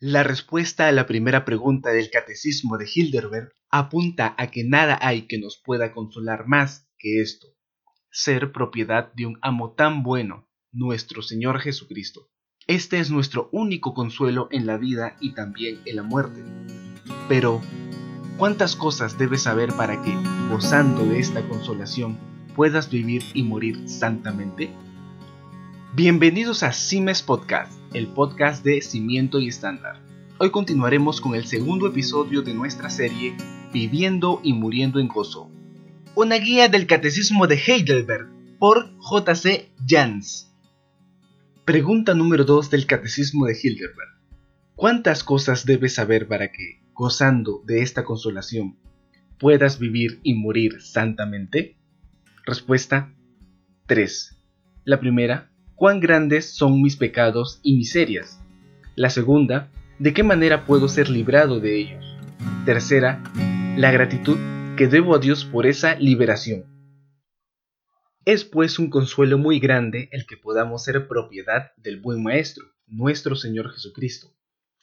La respuesta a la primera pregunta del Catecismo de Hilderberg apunta a que nada hay que nos pueda consolar más que esto, ser propiedad de un amo tan bueno, nuestro Señor Jesucristo. Este es nuestro único consuelo en la vida y también en la muerte. Pero, ¿cuántas cosas debes saber para que, gozando de esta consolación, puedas vivir y morir santamente? Bienvenidos a Cimes Podcast, el podcast de Cimiento y Estándar. Hoy continuaremos con el segundo episodio de nuestra serie Viviendo y Muriendo en Gozo. Una guía del Catecismo de Heidelberg por J.C. Jans. Pregunta número 2 del Catecismo de Heidelberg. ¿Cuántas cosas debes saber para que, gozando de esta consolación, puedas vivir y morir santamente? Respuesta 3. La primera, cuán grandes son mis pecados y miserias. La segunda, de qué manera puedo ser librado de ellos. Tercera, la gratitud que debo a Dios por esa liberación. Es pues un consuelo muy grande el que podamos ser propiedad del buen Maestro, nuestro Señor Jesucristo.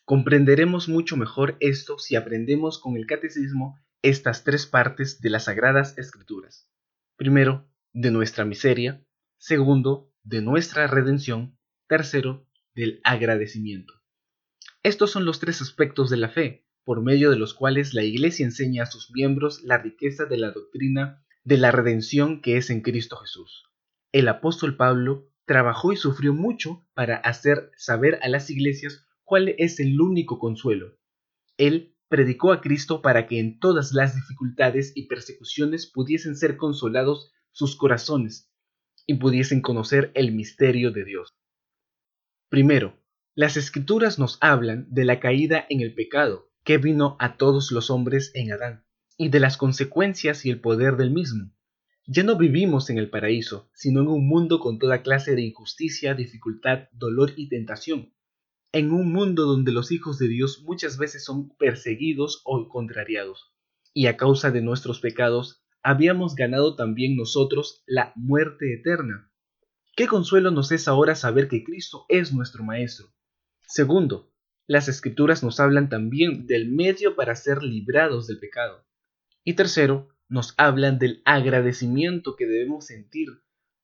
Comprenderemos mucho mejor esto si aprendemos con el catecismo estas tres partes de las Sagradas Escrituras. Primero, de nuestra miseria. Segundo, de nuestra redención, tercero, del agradecimiento. Estos son los tres aspectos de la fe, por medio de los cuales la Iglesia enseña a sus miembros la riqueza de la doctrina de la redención que es en Cristo Jesús. El apóstol Pablo trabajó y sufrió mucho para hacer saber a las iglesias cuál es el único consuelo. Él predicó a Cristo para que en todas las dificultades y persecuciones pudiesen ser consolados sus corazones y pudiesen conocer el misterio de Dios. Primero, las escrituras nos hablan de la caída en el pecado que vino a todos los hombres en Adán, y de las consecuencias y el poder del mismo. Ya no vivimos en el paraíso, sino en un mundo con toda clase de injusticia, dificultad, dolor y tentación. En un mundo donde los hijos de Dios muchas veces son perseguidos o contrariados, y a causa de nuestros pecados habíamos ganado también nosotros la muerte eterna. Qué consuelo nos es ahora saber que Cristo es nuestro Maestro. Segundo, las escrituras nos hablan también del medio para ser librados del pecado. Y tercero, nos hablan del agradecimiento que debemos sentir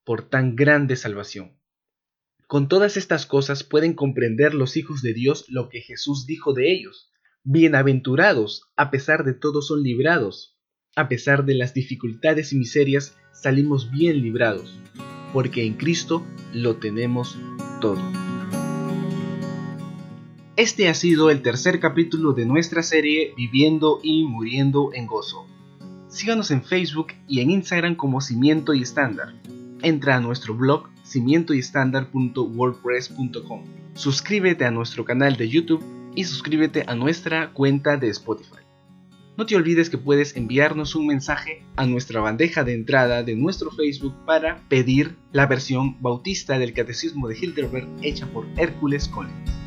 por tan grande salvación. Con todas estas cosas pueden comprender los hijos de Dios lo que Jesús dijo de ellos. Bienaventurados, a pesar de todo son librados, a pesar de las dificultades y miserias, salimos bien librados, porque en Cristo lo tenemos todo. Este ha sido el tercer capítulo de nuestra serie Viviendo y Muriendo en Gozo. Síganos en Facebook y en Instagram como Cimiento y Estándar. Entra a nuestro blog cimientoyestándar.wordpress.com. Suscríbete a nuestro canal de YouTube y suscríbete a nuestra cuenta de Spotify. No te olvides que puedes enviarnos un mensaje a nuestra bandeja de entrada de nuestro Facebook para pedir la versión bautista del Catecismo de Hildeberg hecha por Hércules Collins.